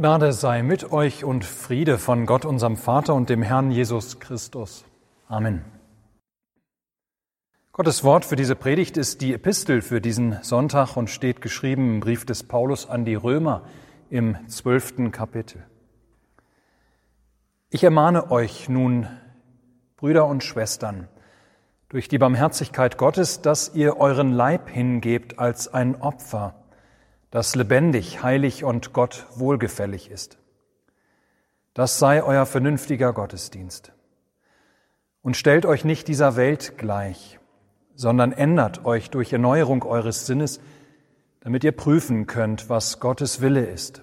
Gnade sei mit euch und Friede von Gott, unserem Vater und dem Herrn Jesus Christus. Amen. Gottes Wort für diese Predigt ist die Epistel für diesen Sonntag und steht geschrieben im Brief des Paulus an die Römer im zwölften Kapitel. Ich ermahne euch nun, Brüder und Schwestern, durch die Barmherzigkeit Gottes, dass ihr euren Leib hingebt als ein Opfer, das lebendig, heilig und Gott wohlgefällig ist. Das sei euer vernünftiger Gottesdienst. Und stellt euch nicht dieser Welt gleich, sondern ändert euch durch Erneuerung eures Sinnes, damit ihr prüfen könnt, was Gottes Wille ist,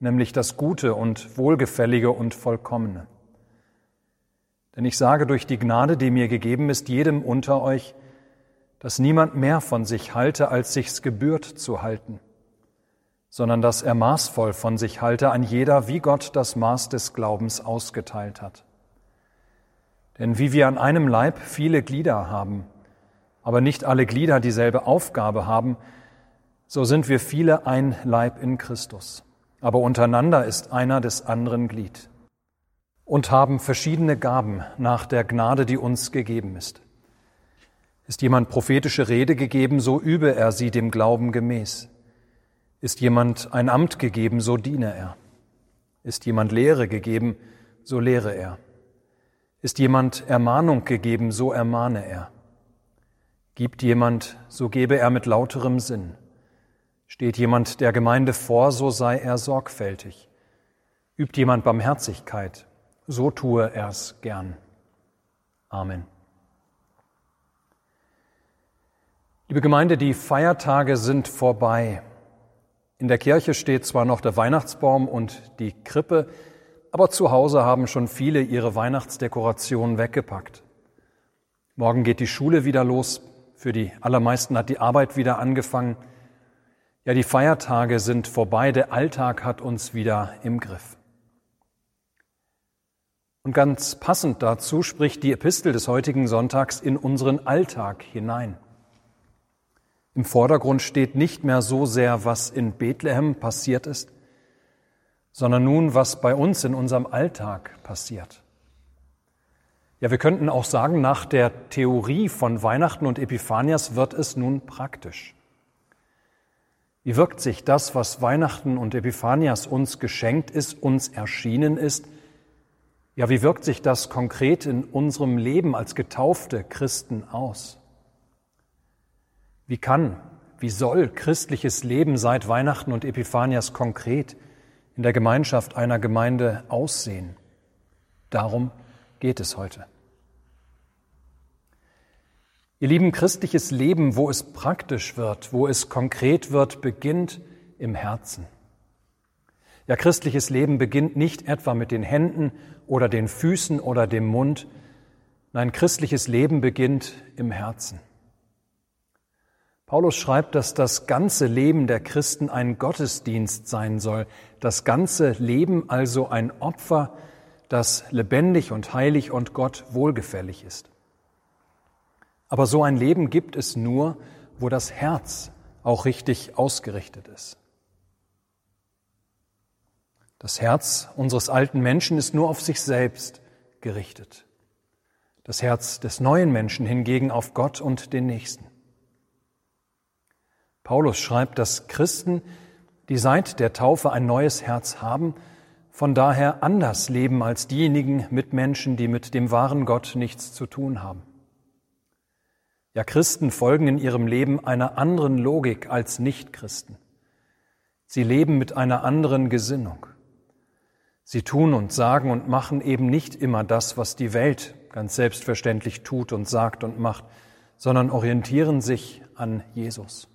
nämlich das Gute und Wohlgefällige und Vollkommene. Denn ich sage durch die Gnade, die mir gegeben ist, jedem unter euch, dass niemand mehr von sich halte, als sich's gebührt zu halten sondern dass er maßvoll von sich halte, an jeder, wie Gott das Maß des Glaubens ausgeteilt hat. Denn wie wir an einem Leib viele Glieder haben, aber nicht alle Glieder dieselbe Aufgabe haben, so sind wir viele ein Leib in Christus. Aber untereinander ist einer des anderen Glied und haben verschiedene Gaben nach der Gnade, die uns gegeben ist. Ist jemand prophetische Rede gegeben, so übe er sie dem Glauben gemäß. Ist jemand ein Amt gegeben, so diene er. Ist jemand Lehre gegeben, so lehre er. Ist jemand Ermahnung gegeben, so ermahne er. Gibt jemand, so gebe er mit lauterem Sinn. Steht jemand der Gemeinde vor, so sei er sorgfältig. Übt jemand Barmherzigkeit, so tue er's gern. Amen. Liebe Gemeinde, die Feiertage sind vorbei. In der Kirche steht zwar noch der Weihnachtsbaum und die Krippe, aber zu Hause haben schon viele ihre Weihnachtsdekorationen weggepackt. Morgen geht die Schule wieder los. Für die allermeisten hat die Arbeit wieder angefangen. Ja, die Feiertage sind vorbei. Der Alltag hat uns wieder im Griff. Und ganz passend dazu spricht die Epistel des heutigen Sonntags in unseren Alltag hinein. Im Vordergrund steht nicht mehr so sehr, was in Bethlehem passiert ist, sondern nun, was bei uns in unserem Alltag passiert. Ja, wir könnten auch sagen, nach der Theorie von Weihnachten und Epiphanias wird es nun praktisch. Wie wirkt sich das, was Weihnachten und Epiphanias uns geschenkt ist, uns erschienen ist, ja, wie wirkt sich das konkret in unserem Leben als getaufte Christen aus? Wie kann, wie soll christliches Leben seit Weihnachten und Epiphanias konkret in der Gemeinschaft einer Gemeinde aussehen? Darum geht es heute. Ihr lieben, christliches Leben, wo es praktisch wird, wo es konkret wird, beginnt im Herzen. Ja, christliches Leben beginnt nicht etwa mit den Händen oder den Füßen oder dem Mund. Nein, christliches Leben beginnt im Herzen. Paulus schreibt, dass das ganze Leben der Christen ein Gottesdienst sein soll, das ganze Leben also ein Opfer, das lebendig und heilig und Gott wohlgefällig ist. Aber so ein Leben gibt es nur, wo das Herz auch richtig ausgerichtet ist. Das Herz unseres alten Menschen ist nur auf sich selbst gerichtet. Das Herz des neuen Menschen hingegen auf Gott und den Nächsten. Paulus schreibt, dass Christen, die seit der Taufe ein neues Herz haben, von daher anders leben als diejenigen Mitmenschen, die mit dem wahren Gott nichts zu tun haben. Ja, Christen folgen in ihrem Leben einer anderen Logik als Nichtchristen. Sie leben mit einer anderen Gesinnung. Sie tun und sagen und machen eben nicht immer das, was die Welt ganz selbstverständlich tut und sagt und macht, sondern orientieren sich an Jesus.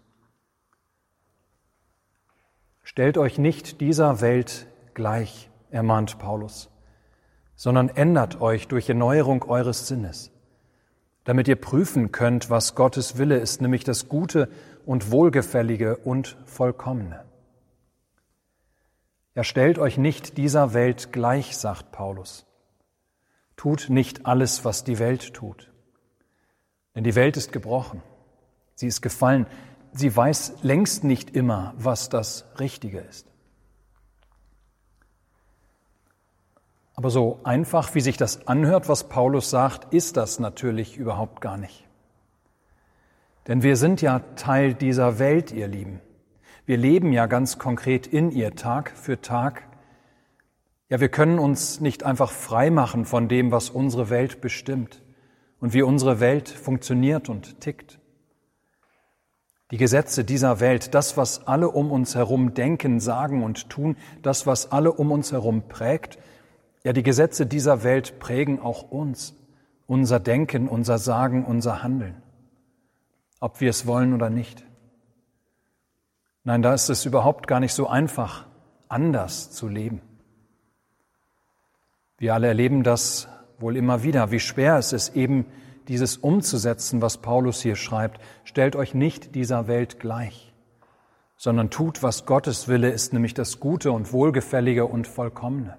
Stellt euch nicht dieser Welt gleich, ermahnt Paulus, sondern ändert euch durch Erneuerung eures Sinnes, damit ihr prüfen könnt, was Gottes Wille ist, nämlich das Gute und Wohlgefällige und Vollkommene. Ja, stellt euch nicht dieser Welt gleich, sagt Paulus. Tut nicht alles, was die Welt tut. Denn die Welt ist gebrochen. Sie ist gefallen sie weiß längst nicht immer, was das Richtige ist. Aber so einfach, wie sich das anhört, was Paulus sagt, ist das natürlich überhaupt gar nicht. Denn wir sind ja Teil dieser Welt, ihr Lieben. Wir leben ja ganz konkret in ihr Tag für Tag. Ja, wir können uns nicht einfach frei machen von dem, was unsere Welt bestimmt und wie unsere Welt funktioniert und tickt. Die Gesetze dieser Welt, das, was alle um uns herum denken, sagen und tun, das, was alle um uns herum prägt, ja, die Gesetze dieser Welt prägen auch uns, unser Denken, unser Sagen, unser Handeln, ob wir es wollen oder nicht. Nein, da ist es überhaupt gar nicht so einfach, anders zu leben. Wir alle erleben das wohl immer wieder, wie schwer es ist, eben dieses umzusetzen, was Paulus hier schreibt. Stellt euch nicht dieser Welt gleich, sondern tut, was Gottes Wille ist, nämlich das Gute und Wohlgefällige und Vollkommene.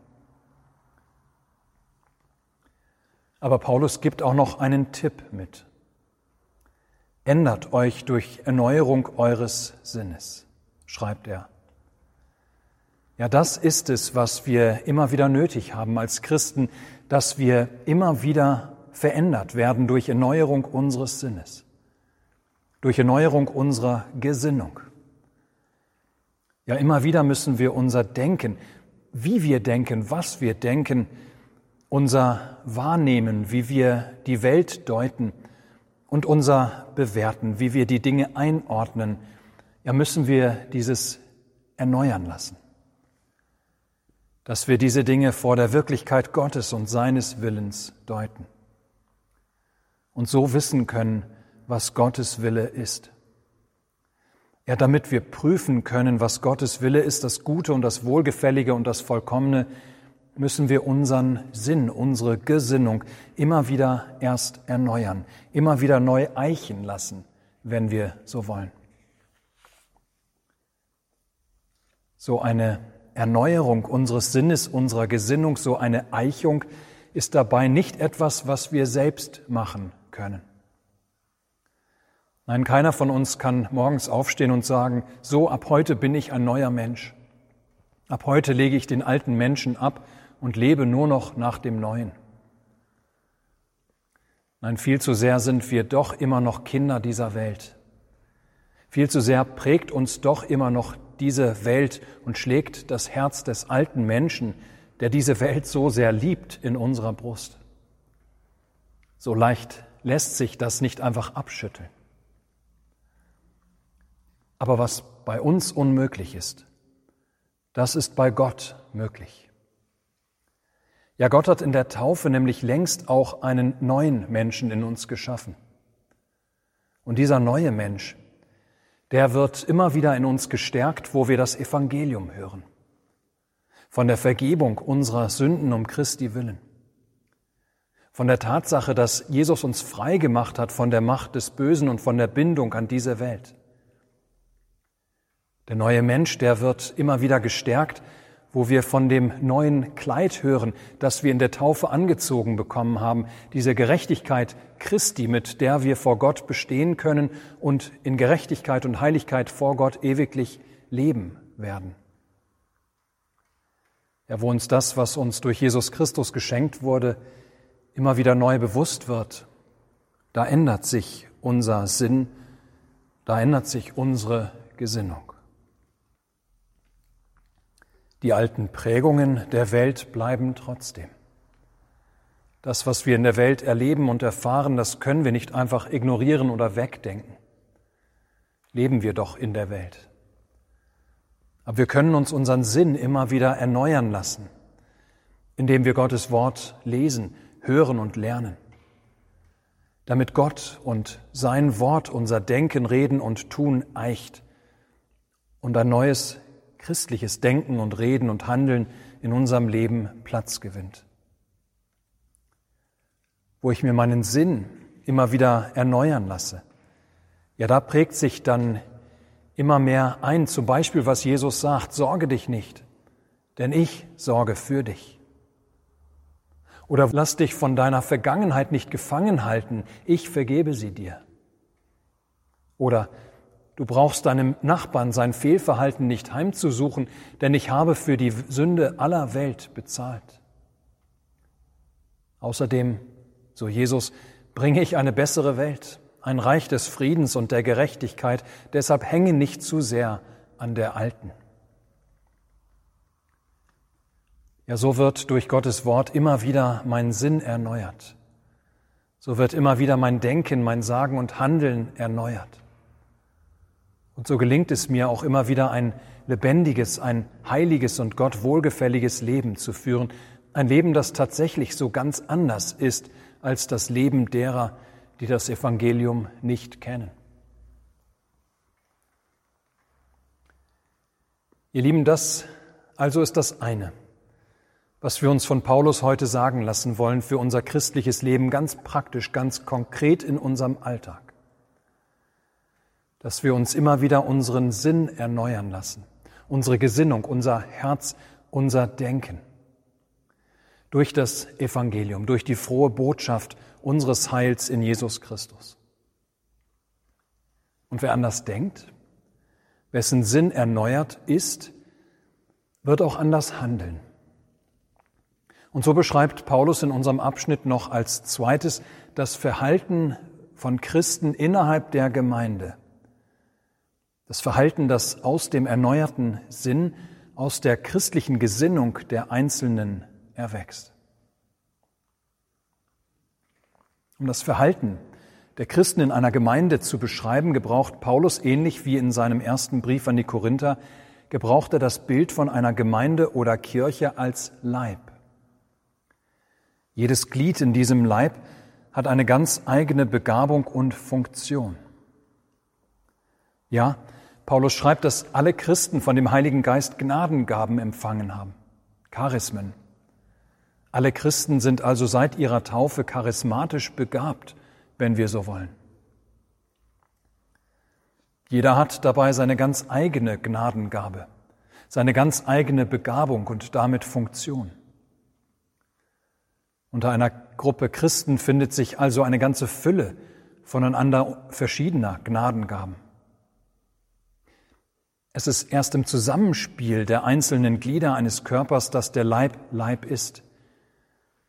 Aber Paulus gibt auch noch einen Tipp mit. Ändert euch durch Erneuerung eures Sinnes schreibt er. Ja, das ist es, was wir immer wieder nötig haben als Christen, dass wir immer wieder verändert werden durch Erneuerung unseres Sinnes, durch Erneuerung unserer Gesinnung. Ja, immer wieder müssen wir unser Denken, wie wir denken, was wir denken, unser Wahrnehmen, wie wir die Welt deuten und unser Bewerten, wie wir die Dinge einordnen, ja müssen wir dieses erneuern lassen. Dass wir diese Dinge vor der Wirklichkeit Gottes und seines Willens deuten. Und so wissen können, was Gottes Wille ist. Ja, damit wir prüfen können, was Gottes Wille ist, das Gute und das Wohlgefällige und das Vollkommene, müssen wir unseren Sinn, unsere Gesinnung immer wieder erst erneuern, immer wieder neu eichen lassen, wenn wir so wollen. So eine Erneuerung unseres Sinnes, unserer Gesinnung, so eine Eichung ist dabei nicht etwas, was wir selbst machen können. Nein, keiner von uns kann morgens aufstehen und sagen, so ab heute bin ich ein neuer Mensch. Ab heute lege ich den alten Menschen ab und lebe nur noch nach dem Neuen. Nein, viel zu sehr sind wir doch immer noch Kinder dieser Welt. Viel zu sehr prägt uns doch immer noch diese Welt und schlägt das Herz des alten Menschen, der diese Welt so sehr liebt, in unserer Brust. So leicht lässt sich das nicht einfach abschütteln. Aber was bei uns unmöglich ist, das ist bei Gott möglich. Ja, Gott hat in der Taufe nämlich längst auch einen neuen Menschen in uns geschaffen. Und dieser neue Mensch, der wird immer wieder in uns gestärkt, wo wir das Evangelium hören. Von der Vergebung unserer Sünden um Christi willen. Von der Tatsache, dass Jesus uns frei gemacht hat von der Macht des Bösen und von der Bindung an diese Welt. Der neue Mensch, der wird immer wieder gestärkt, wo wir von dem neuen Kleid hören, das wir in der Taufe angezogen bekommen haben, diese Gerechtigkeit Christi, mit der wir vor Gott bestehen können und in Gerechtigkeit und Heiligkeit vor Gott ewiglich leben werden. Ja, wo uns das, was uns durch Jesus Christus geschenkt wurde, immer wieder neu bewusst wird, da ändert sich unser Sinn, da ändert sich unsere Gesinnung. Die alten Prägungen der Welt bleiben trotzdem. Das, was wir in der Welt erleben und erfahren, das können wir nicht einfach ignorieren oder wegdenken. Leben wir doch in der Welt. Aber wir können uns unseren Sinn immer wieder erneuern lassen, indem wir Gottes Wort lesen, hören und lernen. Damit Gott und sein Wort unser Denken, Reden und Tun eicht und ein neues christliches Denken und Reden und Handeln in unserem Leben Platz gewinnt. Wo ich mir meinen Sinn immer wieder erneuern lasse. Ja, da prägt sich dann immer mehr ein, zum Beispiel, was Jesus sagt, sorge dich nicht, denn ich sorge für dich. Oder lass dich von deiner Vergangenheit nicht gefangen halten, ich vergebe sie dir. Oder Du brauchst deinem Nachbarn sein Fehlverhalten nicht heimzusuchen, denn ich habe für die Sünde aller Welt bezahlt. Außerdem, so Jesus, bringe ich eine bessere Welt, ein Reich des Friedens und der Gerechtigkeit, deshalb hänge nicht zu sehr an der alten. Ja, so wird durch Gottes Wort immer wieder mein Sinn erneuert. So wird immer wieder mein Denken, mein Sagen und Handeln erneuert. Und so gelingt es mir auch immer wieder ein lebendiges, ein heiliges und Gott wohlgefälliges Leben zu führen. Ein Leben, das tatsächlich so ganz anders ist als das Leben derer, die das Evangelium nicht kennen. Ihr Lieben, das also ist das eine was wir uns von Paulus heute sagen lassen wollen für unser christliches Leben ganz praktisch, ganz konkret in unserem Alltag. Dass wir uns immer wieder unseren Sinn erneuern lassen, unsere Gesinnung, unser Herz, unser Denken. Durch das Evangelium, durch die frohe Botschaft unseres Heils in Jesus Christus. Und wer anders denkt, wessen Sinn erneuert ist, wird auch anders handeln. Und so beschreibt Paulus in unserem Abschnitt noch als zweites das Verhalten von Christen innerhalb der Gemeinde. Das Verhalten, das aus dem erneuerten Sinn, aus der christlichen Gesinnung der Einzelnen erwächst. Um das Verhalten der Christen in einer Gemeinde zu beschreiben, gebraucht Paulus ähnlich wie in seinem ersten Brief an die Korinther, gebraucht er das Bild von einer Gemeinde oder Kirche als Leib. Jedes Glied in diesem Leib hat eine ganz eigene Begabung und Funktion. Ja, Paulus schreibt, dass alle Christen von dem Heiligen Geist Gnadengaben empfangen haben, Charismen. Alle Christen sind also seit ihrer Taufe charismatisch begabt, wenn wir so wollen. Jeder hat dabei seine ganz eigene Gnadengabe, seine ganz eigene Begabung und damit Funktion. Unter einer Gruppe Christen findet sich also eine ganze Fülle voneinander verschiedener Gnadengaben. Es ist erst im Zusammenspiel der einzelnen Glieder eines Körpers, dass der Leib Leib ist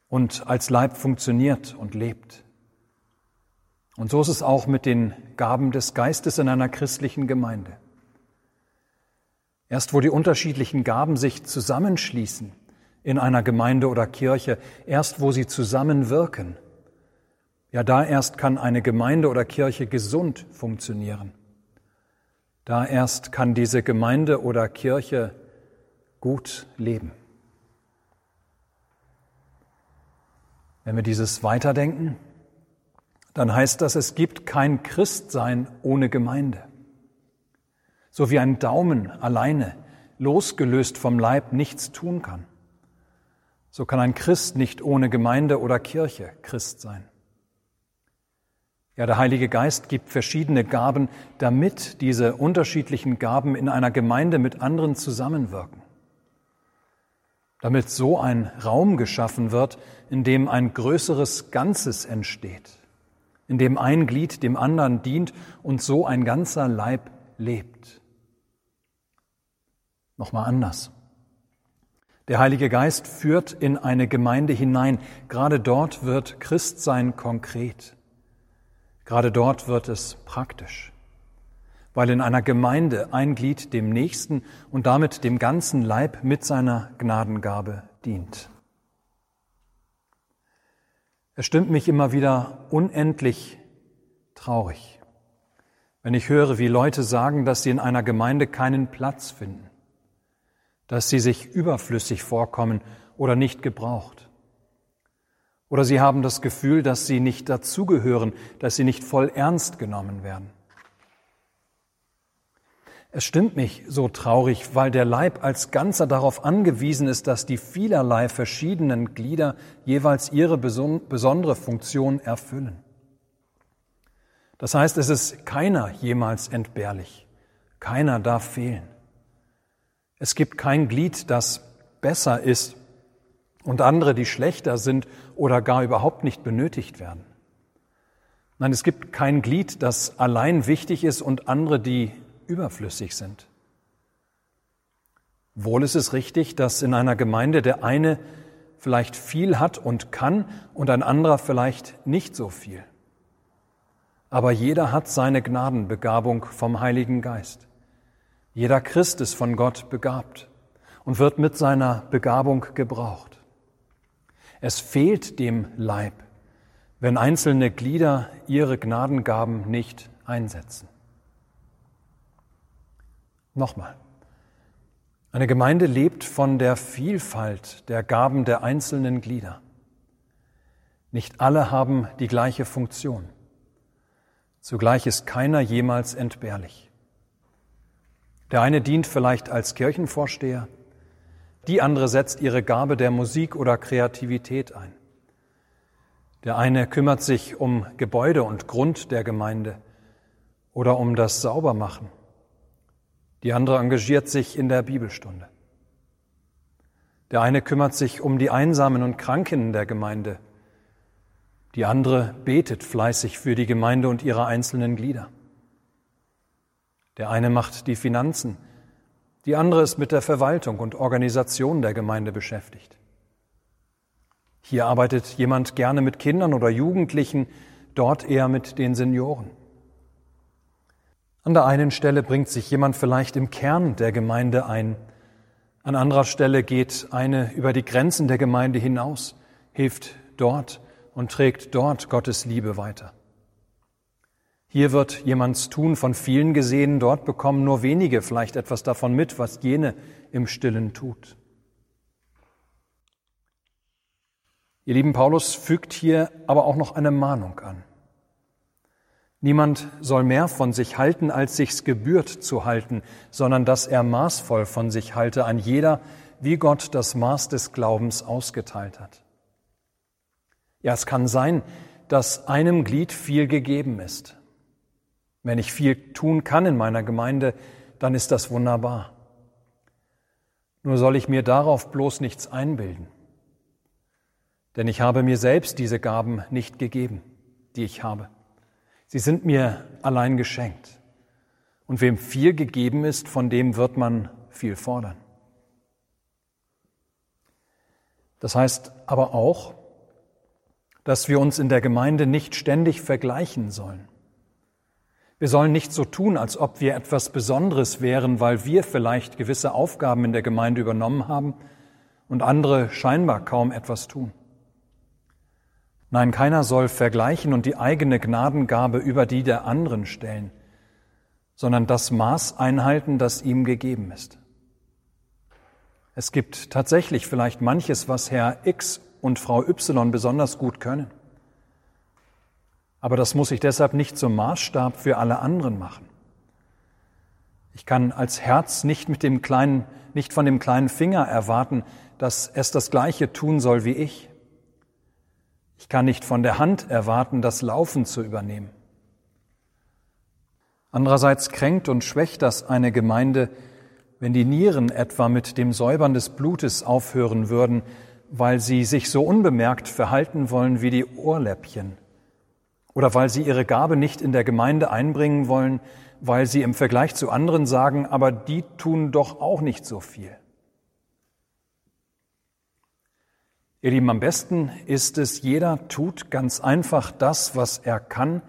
und als Leib funktioniert und lebt. Und so ist es auch mit den Gaben des Geistes in einer christlichen Gemeinde. Erst wo die unterschiedlichen Gaben sich zusammenschließen, in einer Gemeinde oder Kirche, erst wo sie zusammenwirken. Ja, da erst kann eine Gemeinde oder Kirche gesund funktionieren. Da erst kann diese Gemeinde oder Kirche gut leben. Wenn wir dieses weiterdenken, dann heißt das, es gibt kein Christsein ohne Gemeinde. So wie ein Daumen alleine, losgelöst vom Leib, nichts tun kann. So kann ein Christ nicht ohne Gemeinde oder Kirche Christ sein. Ja, der Heilige Geist gibt verschiedene Gaben, damit diese unterschiedlichen Gaben in einer Gemeinde mit anderen zusammenwirken. Damit so ein Raum geschaffen wird, in dem ein größeres Ganzes entsteht, in dem ein Glied dem anderen dient und so ein ganzer Leib lebt. Nochmal anders. Der Heilige Geist führt in eine Gemeinde hinein. Gerade dort wird Christsein konkret. Gerade dort wird es praktisch, weil in einer Gemeinde ein Glied dem Nächsten und damit dem ganzen Leib mit seiner Gnadengabe dient. Es stimmt mich immer wieder unendlich traurig, wenn ich höre, wie Leute sagen, dass sie in einer Gemeinde keinen Platz finden dass sie sich überflüssig vorkommen oder nicht gebraucht. Oder sie haben das Gefühl, dass sie nicht dazugehören, dass sie nicht voll ernst genommen werden. Es stimmt mich so traurig, weil der Leib als Ganzer darauf angewiesen ist, dass die vielerlei verschiedenen Glieder jeweils ihre besondere Funktion erfüllen. Das heißt, es ist keiner jemals entbehrlich, keiner darf fehlen. Es gibt kein Glied, das besser ist und andere, die schlechter sind oder gar überhaupt nicht benötigt werden. Nein, es gibt kein Glied, das allein wichtig ist und andere, die überflüssig sind. Wohl ist es richtig, dass in einer Gemeinde der eine vielleicht viel hat und kann und ein anderer vielleicht nicht so viel. Aber jeder hat seine Gnadenbegabung vom Heiligen Geist. Jeder Christ ist von Gott begabt und wird mit seiner Begabung gebraucht. Es fehlt dem Leib, wenn einzelne Glieder ihre Gnadengaben nicht einsetzen. Nochmal. Eine Gemeinde lebt von der Vielfalt der Gaben der einzelnen Glieder. Nicht alle haben die gleiche Funktion. Zugleich ist keiner jemals entbehrlich. Der eine dient vielleicht als Kirchenvorsteher, die andere setzt ihre Gabe der Musik oder Kreativität ein. Der eine kümmert sich um Gebäude und Grund der Gemeinde oder um das Saubermachen. Die andere engagiert sich in der Bibelstunde. Der eine kümmert sich um die Einsamen und Kranken der Gemeinde. Die andere betet fleißig für die Gemeinde und ihre einzelnen Glieder. Der eine macht die Finanzen, die andere ist mit der Verwaltung und Organisation der Gemeinde beschäftigt. Hier arbeitet jemand gerne mit Kindern oder Jugendlichen, dort eher mit den Senioren. An der einen Stelle bringt sich jemand vielleicht im Kern der Gemeinde ein, an anderer Stelle geht eine über die Grenzen der Gemeinde hinaus, hilft dort und trägt dort Gottes Liebe weiter. Hier wird jemands Tun von vielen gesehen, dort bekommen nur wenige vielleicht etwas davon mit, was jene im stillen tut. Ihr lieben Paulus fügt hier aber auch noch eine Mahnung an. Niemand soll mehr von sich halten, als sich's gebührt zu halten, sondern dass er maßvoll von sich halte, an jeder, wie Gott das Maß des Glaubens ausgeteilt hat. Ja, es kann sein, dass einem Glied viel gegeben ist. Wenn ich viel tun kann in meiner Gemeinde, dann ist das wunderbar. Nur soll ich mir darauf bloß nichts einbilden. Denn ich habe mir selbst diese Gaben nicht gegeben, die ich habe. Sie sind mir allein geschenkt. Und wem viel gegeben ist, von dem wird man viel fordern. Das heißt aber auch, dass wir uns in der Gemeinde nicht ständig vergleichen sollen. Wir sollen nicht so tun, als ob wir etwas Besonderes wären, weil wir vielleicht gewisse Aufgaben in der Gemeinde übernommen haben und andere scheinbar kaum etwas tun. Nein, keiner soll vergleichen und die eigene Gnadengabe über die der anderen stellen, sondern das Maß einhalten, das ihm gegeben ist. Es gibt tatsächlich vielleicht manches, was Herr X und Frau Y besonders gut können. Aber das muss ich deshalb nicht zum Maßstab für alle anderen machen. Ich kann als Herz nicht mit dem kleinen, nicht von dem kleinen Finger erwarten, dass es das Gleiche tun soll wie ich. Ich kann nicht von der Hand erwarten, das Laufen zu übernehmen. Andererseits kränkt und schwächt das eine Gemeinde, wenn die Nieren etwa mit dem Säubern des Blutes aufhören würden, weil sie sich so unbemerkt verhalten wollen wie die Ohrläppchen oder weil sie ihre Gabe nicht in der Gemeinde einbringen wollen, weil sie im Vergleich zu anderen sagen, aber die tun doch auch nicht so viel. Ihr Lieben, am besten ist es, jeder tut ganz einfach das, was er kann,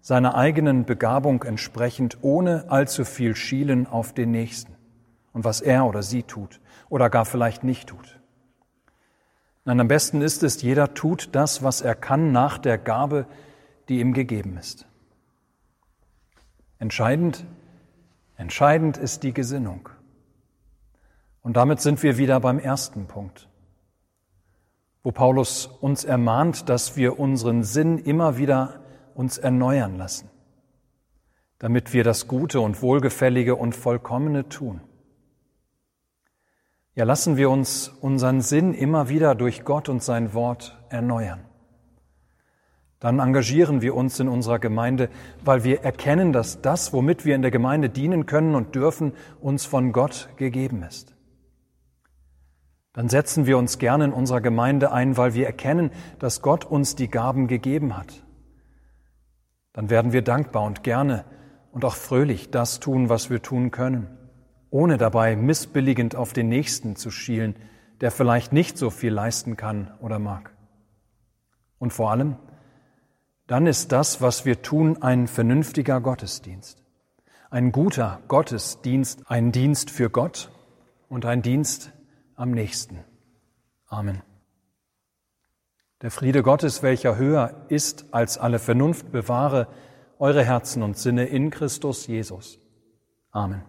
seiner eigenen Begabung entsprechend, ohne allzu viel Schielen auf den Nächsten und was er oder sie tut oder gar vielleicht nicht tut. Nein, am besten ist es, jeder tut das, was er kann, nach der Gabe, die ihm gegeben ist. Entscheidend, entscheidend ist die Gesinnung. Und damit sind wir wieder beim ersten Punkt, wo Paulus uns ermahnt, dass wir unseren Sinn immer wieder uns erneuern lassen, damit wir das Gute und Wohlgefällige und Vollkommene tun. Ja, lassen wir uns unseren Sinn immer wieder durch Gott und sein Wort erneuern dann engagieren wir uns in unserer Gemeinde, weil wir erkennen, dass das, womit wir in der Gemeinde dienen können und dürfen, uns von Gott gegeben ist. Dann setzen wir uns gerne in unserer Gemeinde ein, weil wir erkennen, dass Gott uns die Gaben gegeben hat. Dann werden wir dankbar und gerne und auch fröhlich das tun, was wir tun können, ohne dabei missbilligend auf den Nächsten zu schielen, der vielleicht nicht so viel leisten kann oder mag. Und vor allem, dann ist das, was wir tun, ein vernünftiger Gottesdienst. Ein guter Gottesdienst, ein Dienst für Gott und ein Dienst am nächsten. Amen. Der Friede Gottes, welcher höher ist als alle Vernunft, bewahre eure Herzen und Sinne in Christus Jesus. Amen.